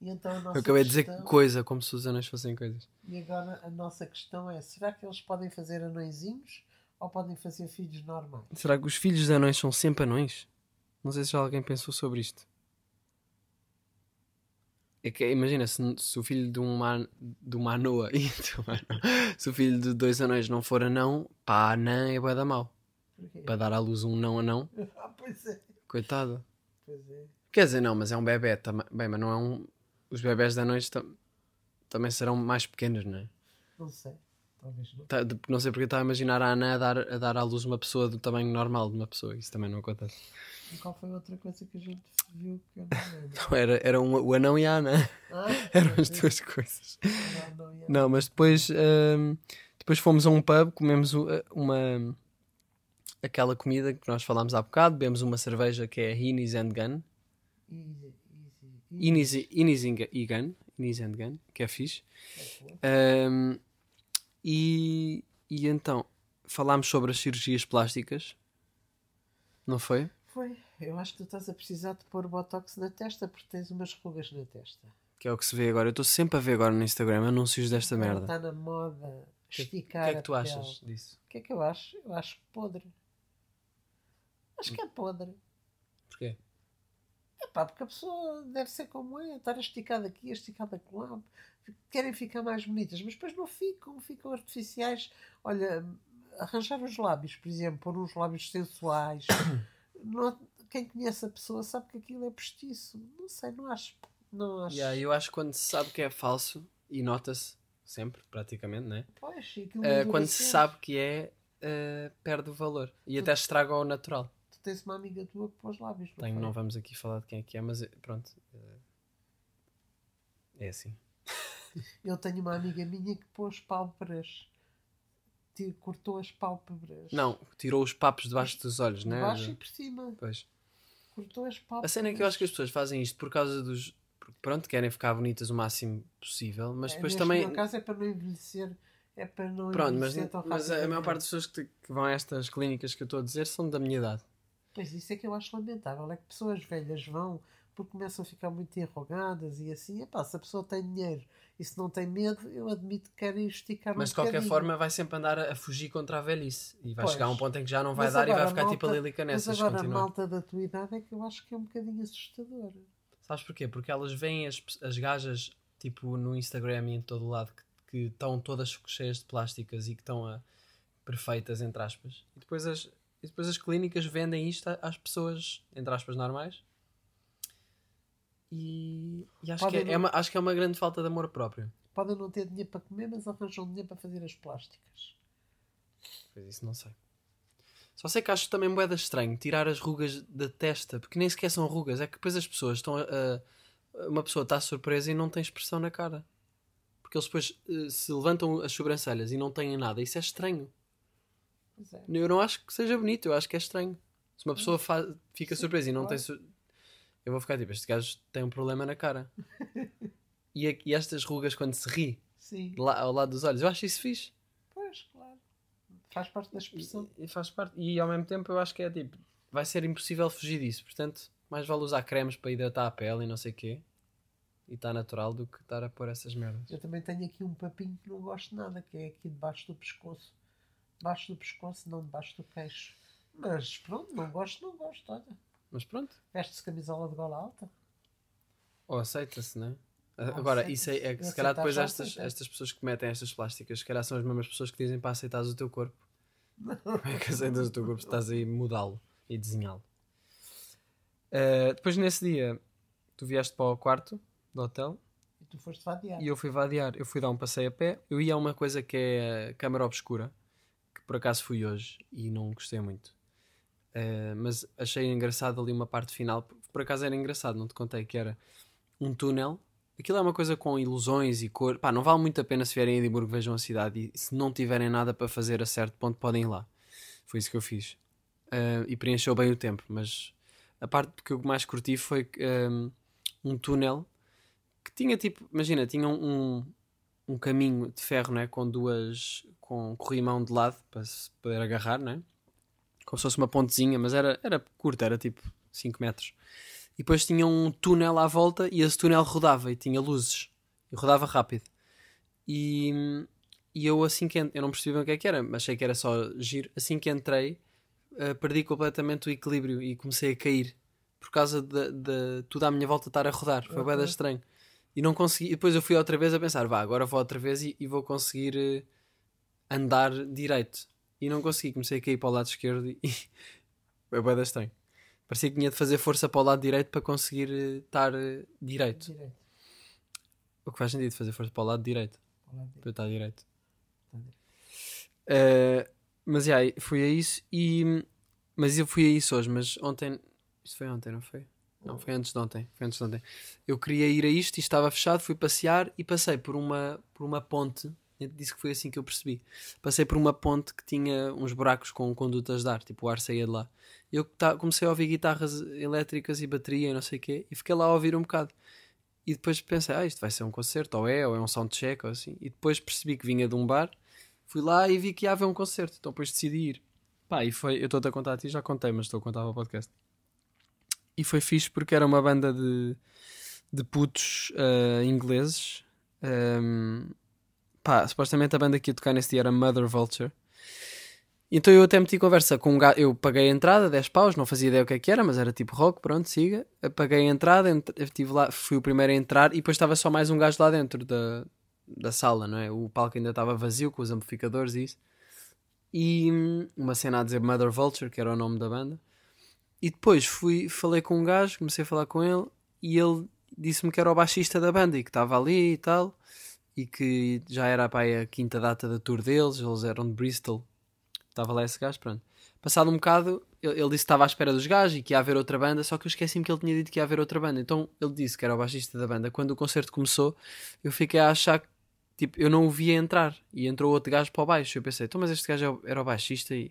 E então a nossa Eu acabei de dizer questão- coisa, como se os anões fossem coisas. E agora a nossa questão é: será que eles podem fazer anõezinhos ou podem fazer filhos normais? Será que os filhos de anões são sempre anões? Não sei se já alguém pensou sobre isto. É que, imagina, se, se o filho de uma, de uma anoa e se o filho de dois anões não for anão, pá, anã é bué da mau. Porquê? Para dar à luz um não anão, Ah, pois é. coitado. Pois é. Quer dizer, não, mas é um bebê também. Bem, mas não é um. Os bebés de anões tam- também serão mais pequenos, não é? Não sei. Talvez não. Tá- não sei porque estava a imaginar a Ana a dar, a dar à luz uma pessoa do tamanho normal de uma pessoa. Isso também não acontece. E qual foi a outra coisa que a gente viu que eu não lembro? Era, era um, o anão e a Ana. Ah, Eram as é. duas coisas. Não, não, mas depois, hum, depois fomos a um pub, comemos o- uma aquela comida que nós falámos há bocado, bebemos uma cerveja que é Innis and Gun. Innis and Gu- e Gun. Innis and Gun, que é fixe. Ok. Hum, e, e então falámos sobre as cirurgias plásticas. Não foi? Foi. Eu acho que tu estás a precisar de pôr botox na testa porque tens umas rugas na testa. Que é o que se vê agora. Eu estou sempre a ver agora no Instagram anúncios desta merda. Está na moda O que, esticar que é que tu achas disso? O que é que eu acho? Eu acho podre. Acho que é podre. Porquê? É pá, porque a pessoa deve ser como é, estar esticada aqui, esticada lá. Querem ficar mais bonitas, mas depois não ficam, ficam artificiais. Olha, arranjar os lábios, por exemplo, pôr uns lábios sensuais. Não- quem conhece a pessoa sabe que aquilo é postiço. Não sei, não acho. Não acho. Yeah, eu acho que quando se sabe que é falso, e nota-se sempre, praticamente, né? Pois, dura quando se sabe que é, eh, perde o valor. E até estraga o natural. Tu tens uma amiga tua que pôs lábios. Não Tenho, foi? não vamos aqui falar de quem é que é, mas eh, pronto. eh, é assim. Eu tenho uma amiga minha que pôs pálpebras. Cortou as pálpebras. Não, tirou os papos debaixo dos olhos, né? baixo e por cima. Pois. Cortou as A pálpebras. cena é que eu acho que as pessoas fazem isto por causa dos. Pronto, querem ficar bonitas o máximo possível, mas É, depois também. meu caso é para não envelhecer. É para não Pronto, mas, mas a maior parte das pessoas que, que vão a estas clínicas que eu estou a dizer são da minha idade. Pois isso é que eu acho lamentável. É que pessoas velhas vão porque começam a ficar muito enrugadas e assim. Epá, se a pessoa tem dinheiro e se não tem medo, eu admito que querem esticar Mas um de qualquer bocadinho. forma vai sempre andar a a fugir contra a velhice. E vai Pois. chegar a um ponto em que já não vai Mas dar e vai agora a ficar tipo a malta- Lilica Mas nessas. se agora a continuar. malta da tua idade é que eu acho que é um bocadinho assustador. Sabes porquê? Porque elas veem as, as gajas tipo no Instagram e em todo o lado que- que estão todas cheias de plásticas e que estão a, perfeitas, entre aspas. E depois as, e depois as clínicas vendem isto a- às pessoas, entre aspas, normais. E, e acho, que é, não- é uma, acho que é uma grande falta de amor próprio. Podem não ter dinheiro para comer, mas arranjam dinheiro para fazer as plásticas. Pois isso não sei. Só sei que acho também moeda estranho tirar as rugas da testa, porque nem sequer são rugas, é que depois as pessoas estão a. a- uma pessoa está surpresa e não tem expressão na cara. Porque eles depois eh, se levantam as sobrancelhas e não têm nada. Isso é estranho. É. Eu não acho que seja bonito, eu acho que é estranho. Se uma pessoa fica Sim, surpresa e não claro. tem. Eu vou ficar tipo, este gajo tem um problema na cara. e, a- e estas rugas quando se ri Sim. lá, ao lado dos olhos, eu acho isso fixe. Pois, claro. Faz parte da expressão. E, e faz parte. E ao mesmo tempo eu acho que é tipo, vai ser impossível fugir disso. Portanto, mais vale usar cremes para hidratar a pele e não sei o quê. E está natural do que estar a pôr essas merdas. Eu também tenho aqui um papinho que não gosto nada, que é aqui debaixo do pescoço. Debaixo do pescoço, não debaixo do queixo. Mas pronto, não gosto, não gosto, olha. Mas pronto, Veste-se camisola de gola alta. ou aceita-se, não é? Ou Agora, isso é, é que se Aceitar calhar depois estas, estas pessoas que metem estas plásticas, se calhar são as mesmas pessoas que dizem para aceitares o teu corpo. Como é que aceitas o teu corpo se estás aí mudá-lo e desenhá-lo? Eh, depois nesse dia, tu vieste para o quarto do hotel E tu foste vadiar. e eu fui vadear. Eu fui dar um passeio a pé. Eu ia a uma coisa que é a câmara obscura, que por acaso fui hoje e não gostei muito. Eh, mas achei engraçado ali uma parte final. Por- Por acaso era engraçado, não te contei que era um túnel. Aquilo é uma coisa com ilusões e cor. Pá, não vale muito a pena se vierem a Edimburgo, vejam a cidade e se não tiverem nada para fazer a certo ponto, podem ir lá. Foi isso que eu fiz. Eh, e preencheu bem o tempo, mas a parte que eu mais curti foi um, um túnel que tinha tipo, imagina, tinha um, um caminho de ferro, né, com duas, com corrimão de lado para se poder agarrar, né, como se fosse uma pontezinha, mas era, era curta, era tipo 5 metros. E depois tinha um túnel à volta e esse túnel rodava e tinha luzes e rodava rápido. E, e eu assim que eu não percebi bem o que é que era, mas achei que era só giro. Assim que entrei, eh, perdi completamente o equilíbrio e comecei a cair por causa de, de tudo à minha volta estar a rodar. Foi Ok. bem estranho. E não consegui. E depois eu fui outra vez a pensar, vá, agora vou outra vez e, e vou conseguir eh, andar direito. E não consegui, comecei a cair para o lado esquerdo e foi bem estranho. Parecia que tinha de fazer força para o lado direito para conseguir eh, estar eh, direito. Direito. O que faz sentido fazer força para o lado direito. Ao lado direito. Para eu estar direito. Eh, mas já, fui a isso e. Mas eu fui a isso hoje, mas ontem. Isto foi ontem, não foi? Não, foi antes de ontem. Foi antes de ontem. Eu queria ir a isto e estava fechado, fui passear e passei por uma, por uma ponte. Disse que foi assim que eu percebi. Passei por uma ponte que tinha uns buracos com condutas de ar, tipo o ar saía de lá. E eu comecei a ouvir guitarras elétricas e bateria e não sei o quê, e fiquei lá a ouvir um bocado. E depois pensei, ah, isto vai ser um concerto, ou é, ou é um soundcheck, ou assim. E depois percebi que vinha de um bar, fui lá e vi que ia haver um concerto, então depois decidi ir. Pá, e foi, eu estou-te a contar a ti, já contei, mas estou a contar para o podcast. E foi fixe porque era uma banda de, de putos ah, ingleses. Ahm, pá, supostamente a banda que ia tocar nesse dia era Mother Vulture. Então eu até meti conversa com um gajo. Eu paguei a entrada, 10 paus, não fazia ideia o que é que era, mas era tipo rock, pronto, siga. Eu paguei a entrada, ent- estive lá, fui o primeiro a entrar e depois estava só mais um gajo lá dentro da, da sala, não é? O palco ainda estava vazio com os amplificadores e isso. E hum, uma cena a dizer Mother Vulture, que era o nome da banda. E depois fui, falei com um gajo, comecei a falar com ele e ele disse-me que era o baixista da banda e que estava ali e tal. E que já era pá, a quinta data da tour deles, eles eram de Bristol. Estava lá esse gajo, pronto. Passado um bocado, ele, ele disse que estava à espera dos gajos e que ia haver outra banda, só que eu esqueci-me que ele tinha dito que ia haver outra banda. Então ele disse que era o baixista da banda. Quando o concerto começou, eu fiquei a achar que tipo, eu não o via entrar. E entrou outro gajo para o baixo. Eu pensei, então, mas este gajo é era o baixista e.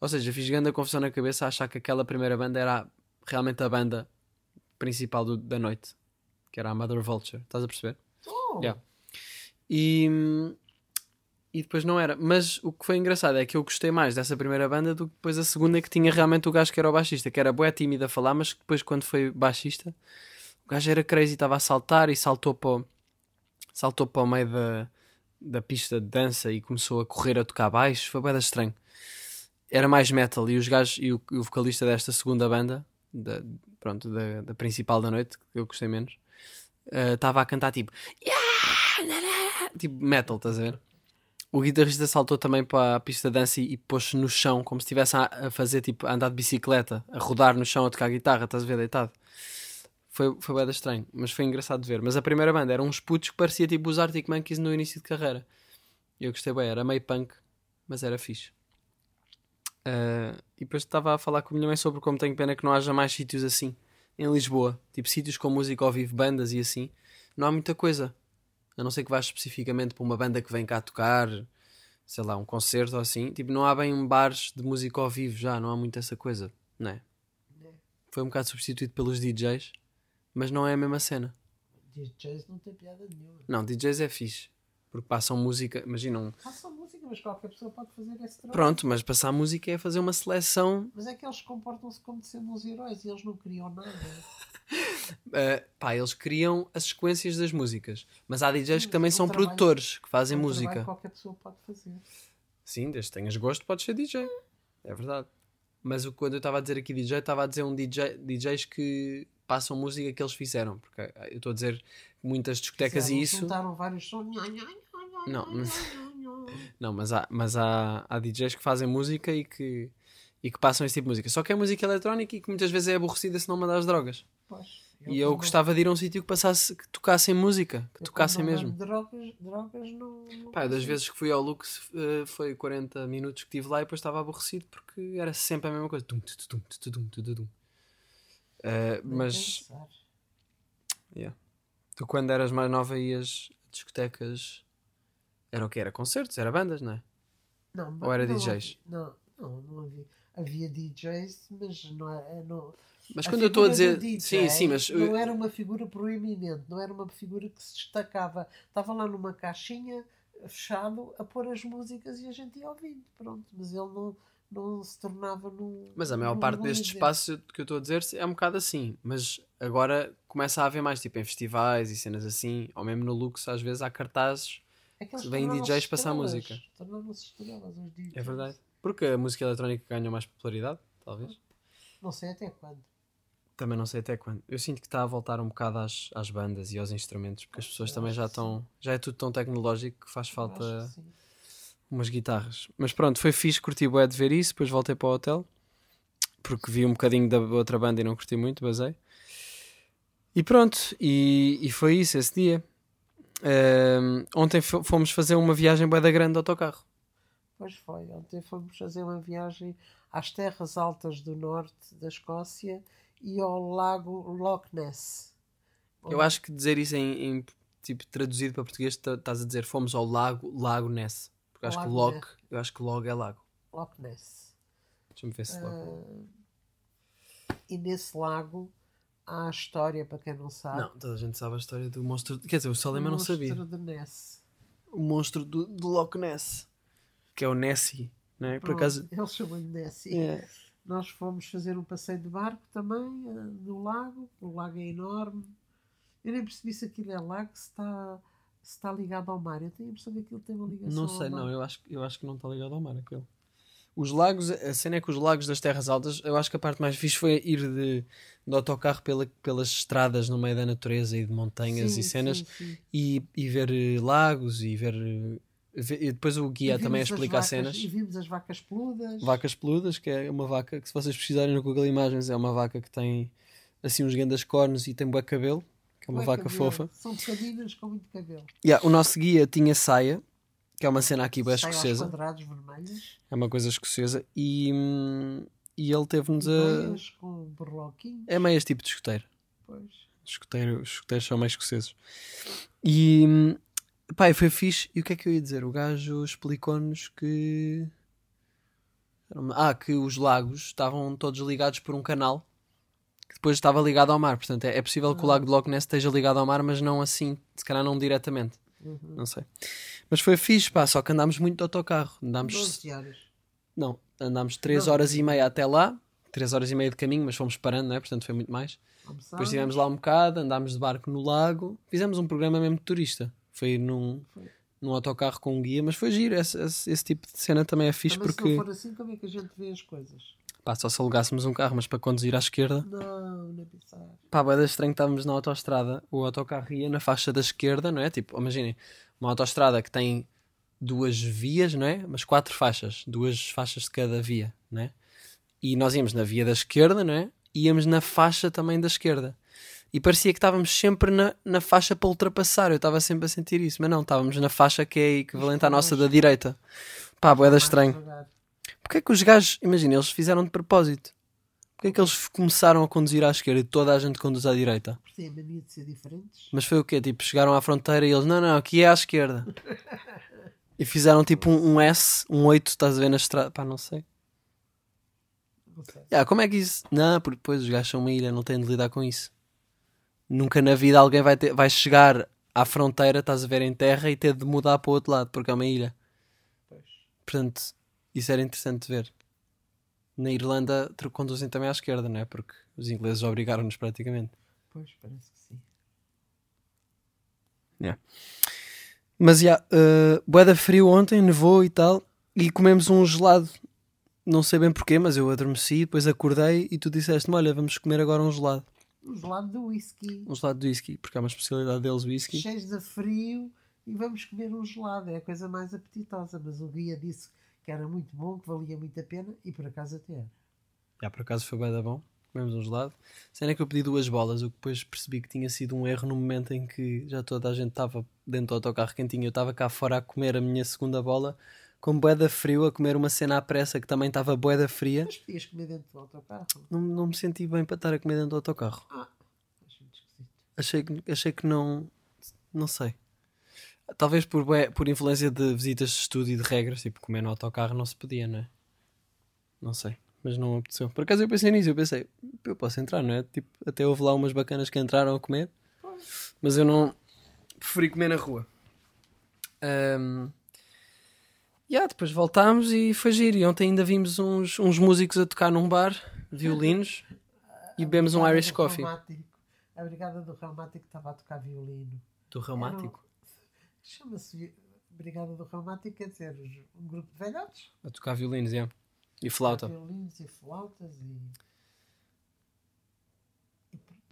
Ou seja, fiz grande confusão na cabeça a achar que aquela primeira banda era realmente a banda principal do- da noite, que era a Mother Vulture. Estás a perceber? Oh, Yeah. E, e depois não era. Mas o que foi engraçado é que eu gostei mais dessa primeira banda do que depois a segunda, que tinha realmente o gajo que era o baixista, que era bué tímido a falar, mas depois, quando foi baixista, O gajo era crazy, estava a saltar e saltou para o, saltou para o meio da, da pista de dança e começou a correr a tocar baixo. Foi bem estranho. Era mais metal e os gajos e o, o vocalista desta segunda banda, da, pronto, da, da principal da noite, que eu gostei menos, estava a cantar tipo, "Yeah, na, na", tipo metal, estás a ver? O guitarrista saltou também para a pista de dança e, pôs-se no chão, como se estivesse a, a fazer tipo a andar de bicicleta, a rodar no chão a tocar guitarra, estás a ver, deitado. Foi, foi bem estranho, mas foi engraçado de ver. Mas a primeira banda eram uns putos que parecia tipo os Arctic Monkeys no início de carreira. Eu gostei bem, era meio punk, mas era fixe. Ah, e depois estava a falar com a minha mãe sobre como tenho pena que não haja mais sítios assim em Lisboa, tipo sítios com música ao vivo, bandas e assim. Não há muita coisa. A não ser que vás especificamente para uma banda que vem cá tocar, sei lá, um concerto ou assim. Tipo, não há bem bares de música ao vivo já, não há muito essa coisa, não é? Foi um bocado substituído pelos DJs, mas não é a mesma cena. DJs não tem piada nenhuma. Não, DJs é fixe, porque passam música, imagina um. Mas qualquer pessoa pode fazer esse trabalho. Pronto, mas passar música é fazer uma seleção. Mas é que eles comportam-se como de sendo uns heróis e eles não criam nada. Uh, pá, eles criam as sequências das músicas, mas há DJs Sim, que também é são trabalho- produtores que fazem É música. que qualquer pessoa pode fazer. Sim, desde que tenhas gosto, podes ser DJ. É verdade. Mas o, quando eu estava a dizer aqui DJ, estava a dizer um DJ, DJs que passam música que eles fizeram. Porque ah, eu estou a dizer muitas discotecas Fizeram, e isso. Juntaram vários sons. Não, mas- Não, mas há, mas há, há DJs que fazem música e que, e que passam esse tipo de música. Só que é música eletrónica e que muitas vezes é aborrecida se não mandares drogas. Pois, E eu quando- gostava de ir a um sítio que passasse, que tocassem música, que eu tocassem mesmo. Drogas, drogas não. não Pá, das vezes que fui ao Lux eh, foi 40 minutos que estive lá e depois estava aborrecido porque era sempre a mesma coisa. Tum, tu, tum, tu, tum, tu, tu, tum. Eh, Nem mas pensar. tu quando eras mais nova ias a discotecas era o que? Era concertos, era bandas, não é? Não, Ou era não DJs? Não, não, não havia. Havia DJs, mas não é. Não, Mas a quando eu estou a dizer. DJ sim, sim, mas. Não era uma figura proeminente, não era uma figura que se destacava. Estava lá numa caixinha, fechado, a pôr as músicas e a gente ia ouvindo. Pronto, mas ele não, não se tornava num. Mas a maior num parte destes líder. espaços que eu estou a dizer é um bocado assim. Mas agora começa a haver mais, tipo em festivais e cenas assim, ou mesmo no Lux, às vezes há cartazes. É que eles vêm DJs passar música. Tornaram-se estrelas os DJs. É verdade. Porque a música eletrónica ganha mais popularidade, talvez. Não sei até quando. Também não sei até quando. Eu sinto que está a voltar um bocado às, às bandas e aos instrumentos, porque as pessoas também já estão. Já é tudo tão tecnológico que faz falta que umas guitarras. Mas pronto, foi fixe, curti bué de ver isso, depois voltei para o hotel, porque vi um bocadinho da outra banda e não curti muito, basei. E pronto, e, e foi isso esse dia. Ahm, ontem fo- fomos fazer uma viagem bué da grande de autocarro. Pois foi. Ontem fomos fazer uma viagem às terras altas do norte da Escócia e ao lago Loch Ness. Eu acho que dizer isso em, em, tipo traduzido para português tá- estás a dizer fomos ao lago, lago Ness. Porque acho que Lago log, Ness. eu acho que log é lago. Loch Ness. Deixa-me ver se log. E nesse lago a história, para quem não sabe. Não, toda a gente sabe a história do monstro. Quer dizer, o Salema não sabia. monstro de Ness. O monstro do, do Loch Ness. Que é o Nessie. Não é? Por Pronto, acaso. Eles chamam-lhe Nessie. É. Nós fomos fazer um passeio de barco também eh, no lago. O lago é enorme. Eu nem percebi se aquilo é lago, se está, se está ligado ao mar. Eu tenho a impressão que aquilo tem uma ligação Não sei, mar. não. Eu acho, eu acho que não está ligado ao mar aquele. Os lagos, a cena é que os lagos das terras altas, eu acho que a parte mais fixe foi ir de, de autocarro pela, pelas estradas no meio da natureza e de montanhas Sim, e cenas sim, sim. E, e ver eh, lagos e ver, eh, ver- e depois o guia também a vimos as explicar vacas- cenas. E vimos as vacas peludas. Vacas peludas, que é uma vaca que se vocês precisarem no Google Imagens é uma vaca que tem assim uns grandes cornos e tem bué cabelo, que é uma Ué, vaca cabelo. fofa. São pequeninas com muito cabelo. Yeah, o nosso guia tinha saia, que é uma cena aqui aos escocesa, é uma coisa escocesa e, e ele teve-nos a... Com. É meias tipo de escoteiro. Pois. Escoteiro, os escoteiros são mais escoceses. E pá, foi fixe. E o que é que eu ia dizer? O gajo explicou-nos que. Ah, que os lagos estavam todos ligados por um canal que depois estava ligado ao mar. Portanto, é, é possível que o lago de Loch Ness esteja ligado ao mar, mas não assim, se calhar não diretamente. Uhum. Não sei. Mas foi fixe, pá, só que andámos muito de autocarro. Andámos. 12 horas. Não, andámos 3 Não. horas e meia até lá, 3 horas e meia de caminho, mas fomos parando, não é? Portanto foi muito mais. Almoçámos. Depois estivemos lá um bocado, andámos de barco no lago, fizemos um programa mesmo de turista. Foi ir num, Foi. num autocarro com um guia, mas foi giro. Esse, esse, esse tipo de cena também é fixe Também se porque não for assim, como é que a gente vê as coisas? pá, só se alugássemos um carro, mas para conduzir à esquerda, Não, não é pensar. Pá, bué da estranho que estávamos na autoestrada, o autocarro ia na faixa da esquerda, não é? Tipo, imaginem, uma autoestrada que tem duas vias, não é? Mas quatro faixas, duas faixas de cada via, não é? E nós íamos na via da esquerda, não é? Íamos na faixa também da esquerda. E parecia que estávamos sempre na, na faixa para ultrapassar. Eu estava sempre a sentir isso, mas não, estávamos na faixa que é equivalente à nossa da direita. Pá, boeda Mais estranho. Porquê é que os gajos, imagina, eles fizeram de propósito? Porquê é que eles começaram a conduzir à esquerda e toda a gente conduz à direita? Porque têm a mania de ser diferentes. Mas foi o quê? Tipo, chegaram à fronteira e eles, não, não, aqui é à esquerda. E fizeram tipo um, um S, um 8, estás a ver na estrada. Pá, não sei. Não sei. Ah, como é que isso. Não, porque depois os gajos são uma ilha, não têm de lidar com isso. Nunca na vida alguém vai, ter, vai chegar à fronteira, estás a ver em terra e ter de mudar para o outro lado, porque é uma ilha. Pois. Portanto, isso era interessante de ver. Na Irlanda conduzem também à esquerda, não é? Porque os ingleses obrigaram-nos praticamente. Pois, parece que sim. Mas já, uh, boeda frio ontem, nevou e tal, e comemos um gelado. Não sei bem porquê, mas eu adormeci, depois acordei e tu disseste-me: Olha, vamos comer agora um gelado. Um gelado de whisky. Um gelado de whisky, porque é uma especialidade deles, whisky. Cheios de frio e vamos comer um gelado. É a coisa mais apetitosa. Mas o guia disse que era muito bom, que valia muito a pena e por acaso até era. Já por acaso foi bem da bom. Comemos um gelado. Cena é que eu pedi duas bolas, o que depois percebi que tinha sido um erro no momento em que já toda a gente estava dentro do autocarro quentinho. Eu estava cá fora a comer a minha segunda bola, com boeda frio, a comer uma cena à pressa que também estava boeda fria. Mas podias comer dentro do autocarro. Não, não me senti bem para estar a comer dentro do autocarro. Ah, muito esquisito. Achei que, achei que não. Não sei. Talvez por, por influência de visitas de estudo e de regras, tipo, comer no autocarro não se podia, não é? Não sei. Mas não apeteceu. Por acaso eu pensei nisso, eu pensei, eu posso entrar, não é? Tipo, até houve lá umas bacanas que entraram a comer, mas eu não. Preferi comer na rua. Ahm, E ah, depois voltámos e foi giro. E ontem ainda vimos uns, uns músicos a tocar num bar, violinos, e bebemos um Irish Coffee. Reumático. A Brigada do Reumático estava a tocar violino. Do reumático. Chama-se Brigada do Reumático, quer dizer, um grupo de velhotes. A tocar violinos, é. E flauta. Violinos e flautas e.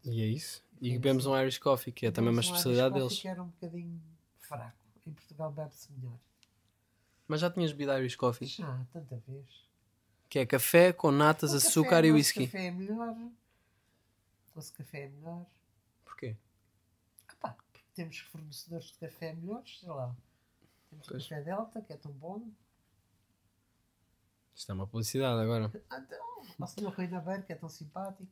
e. E é isso. E É bebemos um Irish Coffee, que é também uma especialidade Coffee deles. que era um bocadinho fraco. Em Portugal bebe-se melhor. Mas já tinhas bebido Irish Coffee? Já, tanta vez. Que é café com natas, O açúcar café, e o whisky. café é melhor. O nosso café é melhor. Porquê? Temos fornecedores de café melhores, sei lá. Temos Pois. o café Delta, que é tão bom. Isto é uma publicidade agora. Ah, Então, o senhor Rui Naveiro, que é tão simpático.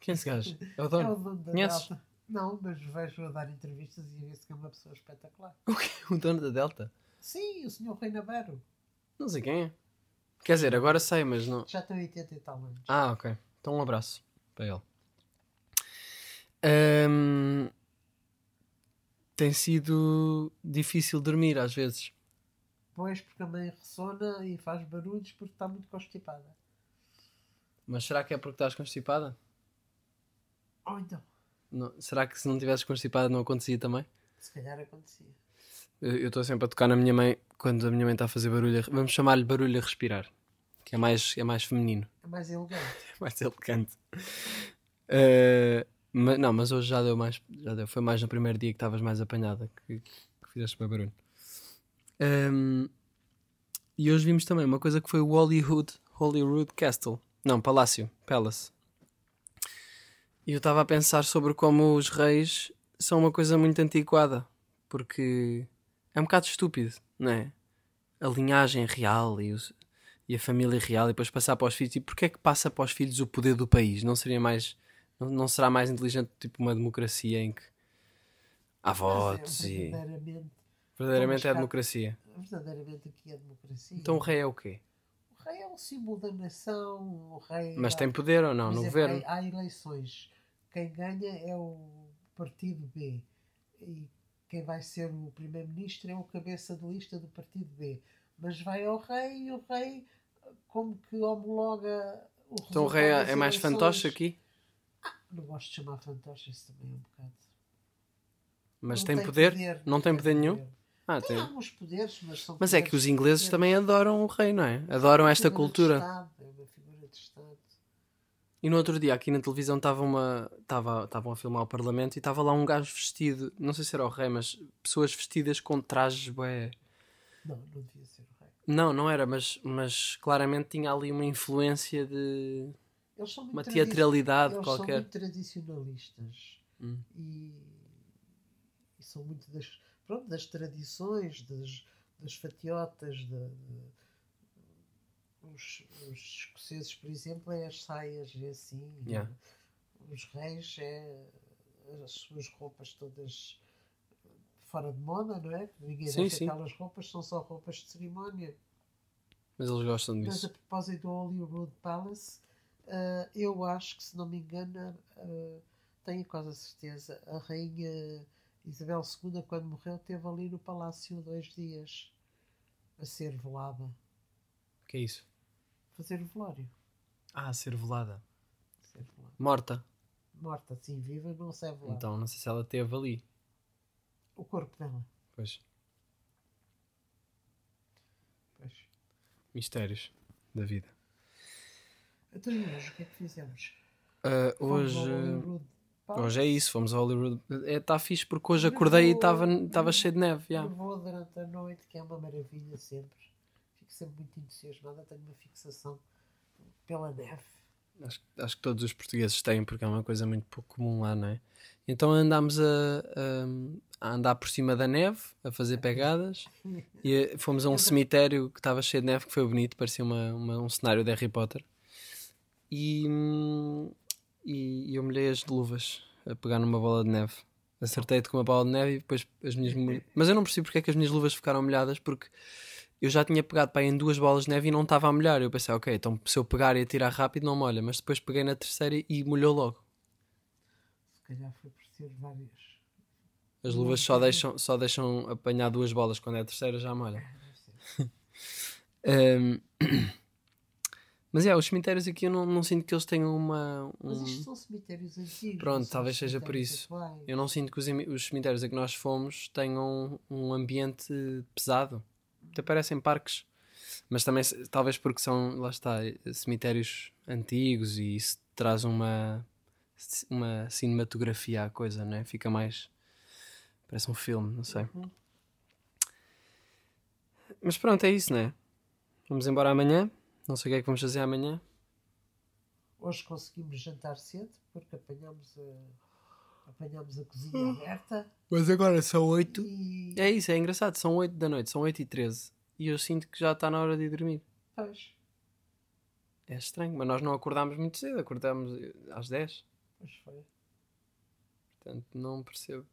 Quem é esse gajo? É o É o dono? dono da Conheces? Delta. Não, mas vejo a dar entrevistas e a ver se que é uma pessoa espetacular. O dono da Delta? Sim, o senhor Rui Naveiro. Não sei quem é. Quer dizer, agora sei, mas não. Já tem 80 e tal anos. Ah, ok. Então um abraço para ele. Ahm, Tem sido difícil dormir às vezes. Pois, porque a mãe ressona e faz barulhos porque está muito constipada. Mas será que é porque estás constipada? Ou então, Não- Será que se não tivesses constipada não acontecia também? se calhar acontecia. Eu estou sempre a tocar na minha mãe quando a minha mãe está a fazer barulho. a- Vamos chamar-lhe barulho a respirar, que é mais, é mais feminino, É mais elegante. é mais elegante. Eh, ma- não, mas hoje já deu mais. Já deu. Foi mais no primeiro dia que estavas mais apanhada que, que fizeste bem barulho. Ehm, e hoje vimos também uma coisa que foi o Hollywood, Holyrood Castle. Não, Palácio, Palace. E eu estava a pensar sobre como os reis são uma coisa muito antiquada. Porque é um bocado estúpido, não é? A linhagem real e, os- e a família real e depois passar para os filhos. E porquê é que passa para os filhos o poder do país? Não seria mais. Não, não será mais inteligente tipo uma democracia em que há votos Mas é e. verdadeiramente, Verdadeiramente é a democracia. verdadeiramente aqui é democracia. Então o rei é o quê? O rei é um símbolo da nação. O rei Mas há- tem poder ou não por no exemplo, governo? Há, há eleições. Quem ganha é o partido B. E quem vai ser o primeiro-ministro é o cabeça de lista do partido B. Mas vai ao rei e o rei, como que homologa Então o rei é, é mais fantoche aqui, Não gosto de chamar fantoche, isso também é um bocado. mas Não tem, poder? Não tem poder nenhum? poder. Ah, Tem tem. alguns poderes, mas são Mas é que os ingleses também adoram o rei, não é? Adoram esta Figura de cultura. Estado, É uma figura de Estado. E no outro dia aqui na televisão estava uma estava estavam a filmar o parlamento e estava lá um gajo vestido, não sei se era o rei, mas pessoas vestidas com trajes bué. Não, não devia ser o rei. Não, não era, mas mas claramente tinha ali uma influência de Eles são muito uma teatralidade Eles qualquer. são muito tradicionalistas Hum. e, e são muito das, pronto, das tradições, das, das fatiotas. Da, de- os, os escoceses, por exemplo, é as saias, é assim. Yeah. Os reis é as suas roupas todas fora de moda, não é? Ninguém Sim, sim. aquelas roupas, são só roupas de cerimónia. Mas eles gostam Mas disso. a propósito do Holyrood Palace, ah, eu acho que, se não me engano, ah, tenho quase a certeza, a Rainha Isabel II, quando morreu, esteve ali no palácio dois dias a ser velada. O que é isso? Fazer o velório. Ah, ser velada. Ser velada. Morta. Morta, assim, viva, não se é velada. Então não sei se ela teve ali. O corpo dela. Pois. Pois. Mistérios da vida. Então, hoje, o que é que fizemos? Fomos hoje. Hoje é isso, fomos ao Hollywood. Está é, tá fixe porque hoje acordei e estava cheio de neve. já. Nevou durante a noite, que é uma maravilha sempre. Fico sempre muito entusiasmada, tenho uma fixação pela neve. Acho, acho que todos os portugueses têm, porque é uma coisa muito pouco comum lá, não é? Então andámos a, a- a andar por cima da neve, a fazer pegadas, e fomos a um cemitério que estava cheio de neve, que foi bonito, parecia uma, uma- um cenário de Harry Potter. E, e, e eu molhei as luvas a pegar numa bola de neve. Acertei-te com uma bola de neve e depois as minhas. Mas eu não percebi porque é que as minhas luvas ficaram molhadas, porque eu já tinha pegado para em duas bolas de neve e não estava a molhar. Eu pensei, ok, então se eu pegar e atirar rápido não molha, mas depois peguei na terceira e molhou logo. Se calhar foi por ter várias. As luvas só deixam, só deixam apanhar duas bolas, quando é a terceira já molha. Ahm, Mas é, os cemitérios aqui eu não, não sinto que eles tenham uma. Mas um- isto são cemitérios antigos. Pronto, talvez seja por isso. atuais. Eu não sinto que os, os cemitérios a que nós fomos tenham um ambiente pesado. Até parecem parques. Mas também, talvez porque são, lá está, cemitérios antigos e isso traz uma, uma cinematografia à coisa, não é? Fica mais. Parece um filme, não sei. Uhum. Mas pronto, é isso, não é? Vamos embora amanhã. Não sei o que é que vamos fazer amanhã. Hoje conseguimos jantar cedo porque apanhámos a, apanhámos a cozinha Hum. aberta Mas agora são 8. e. É isso, é engraçado. São 8 da noite, são 8 e 13. E eu sinto que já está na hora de ir dormir. Pois, É estranho, mas nós não acordámos muito cedo, acordámos às 10. pois foi. Portanto, não percebo.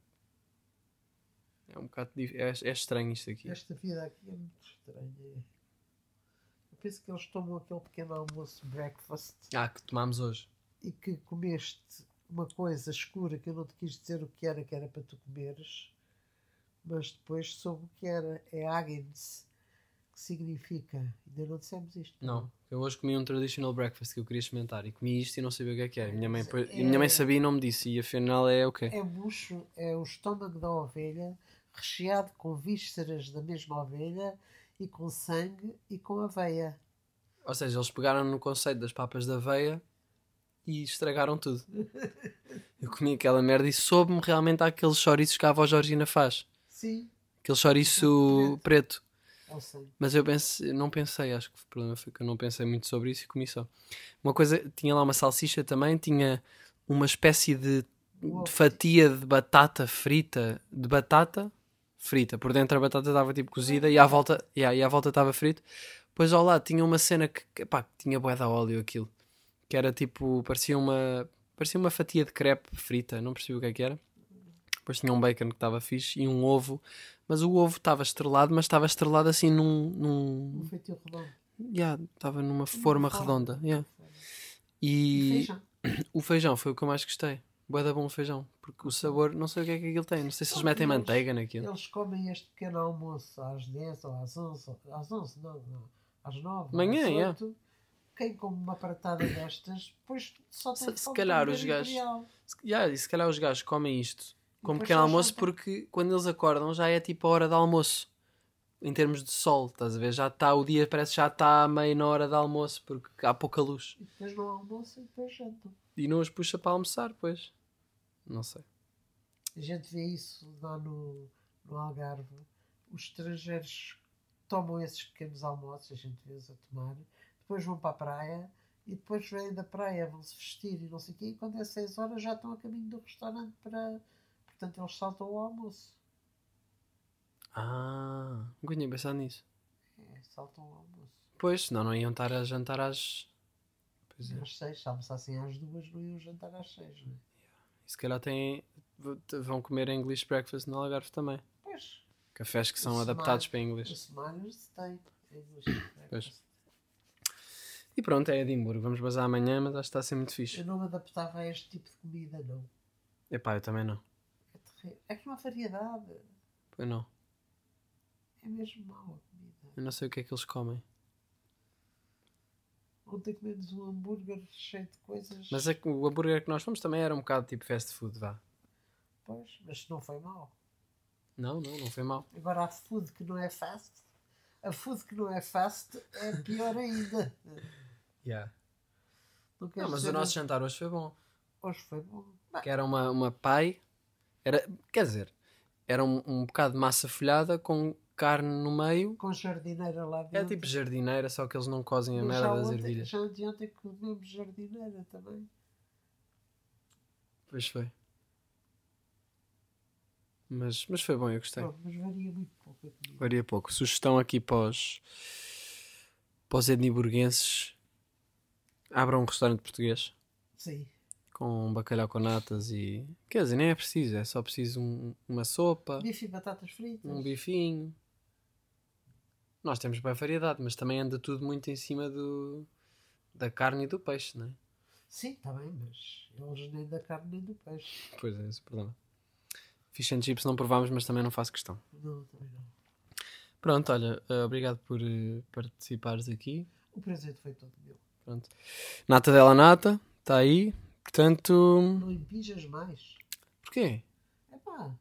É um bocado dif- é, é estranho isto aqui. Esta vida aqui é muito estranha. Penso que eles tomam aquele pequeno almoço breakfast Ah, que tomámos hoje. e que comeste uma coisa escura que eu não te quis dizer o que era, que era para tu comeres, mas depois soube o que era. É Agnes, que significa. Ainda não dissemos isto. Não, eu hoje comi um traditional breakfast que eu queria experimentar e comi isto e não sabia o que é que era. Minha mãe, é- minha mãe sabia e não me disse. E afinal é o quê? É bucho, é o estômago da ovelha, recheado com vísceras da mesma ovelha e com sangue e com aveia. Ou seja, eles pegaram no conceito das papas da aveia e estragaram tudo. Eu comi aquela merda e soube-me realmente àqueles chouriços que a avó Georgina faz. Sim, Aquele chouriço preto. o sangue. Mas eu não pensei, acho que o problema foi que eu não pensei muito sobre isso e comi só. Uma coisa, tinha lá uma salsicha também, tinha uma espécie de, de fatia de batata frita, de batata frita. Por dentro a batata estava tipo cozida e à volta, yeah, e à volta estava frito. Depois ao lado tinha uma cena que, pá, tinha bué de óleo aquilo. Que era tipo, parecia uma, parecia uma fatia de crepe frita, não percebi o que é que era. Depois tinha um bacon que estava fixe e um ovo. Mas o ovo estava estrelado, mas estava estrelado assim num. num Um feitio redondo. yeah, estava numa forma redonda. yeah. E E feijão. o feijão foi o que eu mais gostei. Boa da bom o feijão. Porque o sabor, não sei o que é que aquilo tem. Não sei se eles metem Eles- manteiga naquilo. Eles comem este pequeno almoço às 10 ou às 11, ou- às 11 não, não, às 9, Manhã, às é. 8, quem come uma pratada destas, depois só tem Se- se calhar os gajos-. Se- yeah, e se calhar os gajos comem isto como pequeno almoço porque quando eles acordam já é tipo a hora de almoço. Em termos de sol, estás a ver? Já está, o dia parece que já está meio na hora de almoço porque há pouca luz. E depois não almoçam e depois jantam. E não os puxa para almoçar, pois. Não sei. A gente vê isso lá no, no Algarve. Os estrangeiros tomam esses pequenos almoços, a gente vê-os a tomar, depois vão para a praia e depois vêm da praia, vão se vestir e não sei o quê, e quando é 6 horas já estão a caminho do restaurante para. Portanto, eles saltam o almoço. Ah, nunca tinha pensado nisso. É, saltam o almoço. Pois, senão não iam estar a jantar às. Pois. Às 6, se almoçassem às 2, não iam jantar às 6, não é? E se calhar têm, vão comer English breakfast no Algarve também. Pois, Cafés que são Isso adaptados mais- para inglês. semana se tem. English Pois. breakfast. E pronto, é Edimburgo. Vamos bazar amanhã, mas acho que está a ser muito fixe. Eu não me adaptava a este tipo de comida, não. Epá, eu também não. É, terrível. é que não há variedade. Pois não. É mesmo mau a comida. Eu não sei o que é que eles comem. Ontem comemos um hambúrguer cheio de coisas. Mas é o hambúrguer que nós fomos também era um bocado tipo fast food, vá. Pois, mas não foi mau. Não, não, não foi mal. Agora a food que não é fast. A food que não é fast é pior ainda. Yeah. Não, Não, mas o nosso jantar hoje foi bom. Hoje foi bom. Que era uma, uma pai. Era, quer dizer, era um, um bocado de massa folhada com carne no meio. com jardineira lá É dentro. tipo jardineira, só que eles não cozem a merda das ontem, ervilhas. já de ontem comemos jardineira também. Pois foi. Mas, mas foi bom, eu gostei. Pronto, mas varia muito pouco. Varia pouco. Sugestão aqui para os, para os edniburguenses. Abram um restaurante português Sim. com bacalhau com natas e. Quer dizer, nem é preciso, é só preciso um- uma sopa, Bife e batatas fritas. um bifinho. Nós temos bem variedade, mas também anda tudo muito em cima do, da carne e do peixe, não é? Sim, está bem, mas eles nem da carne nem do peixe. Pois é, esse é o problema. Fish and chips não provámos, mas também não faço questão. Não, também não. Pronto, olha, eh, obrigado por eh, participares aqui. O presente foi todo meu. Pronto. Nata dela nata, está aí. Portanto, Não impinjas mais. porquê? É pá.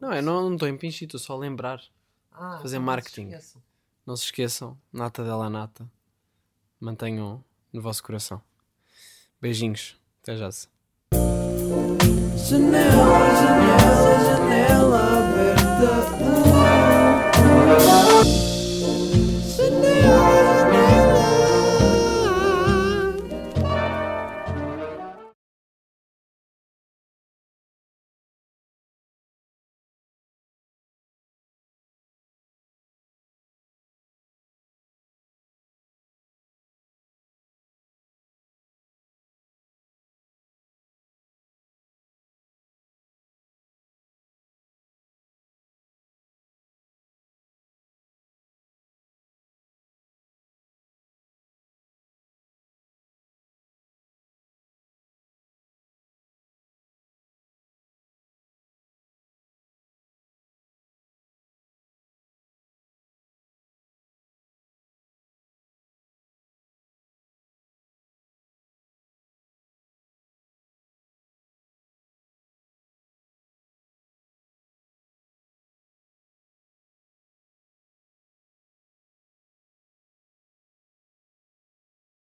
Não, eu não estou em pinche, estou só a lembrar. Ah, Fazer então marketing. esqueçam. Não se esqueçam, nata dela nata. Mantenham no vosso coração. Beijinhos. Até já. Janela, janela, janela aberta.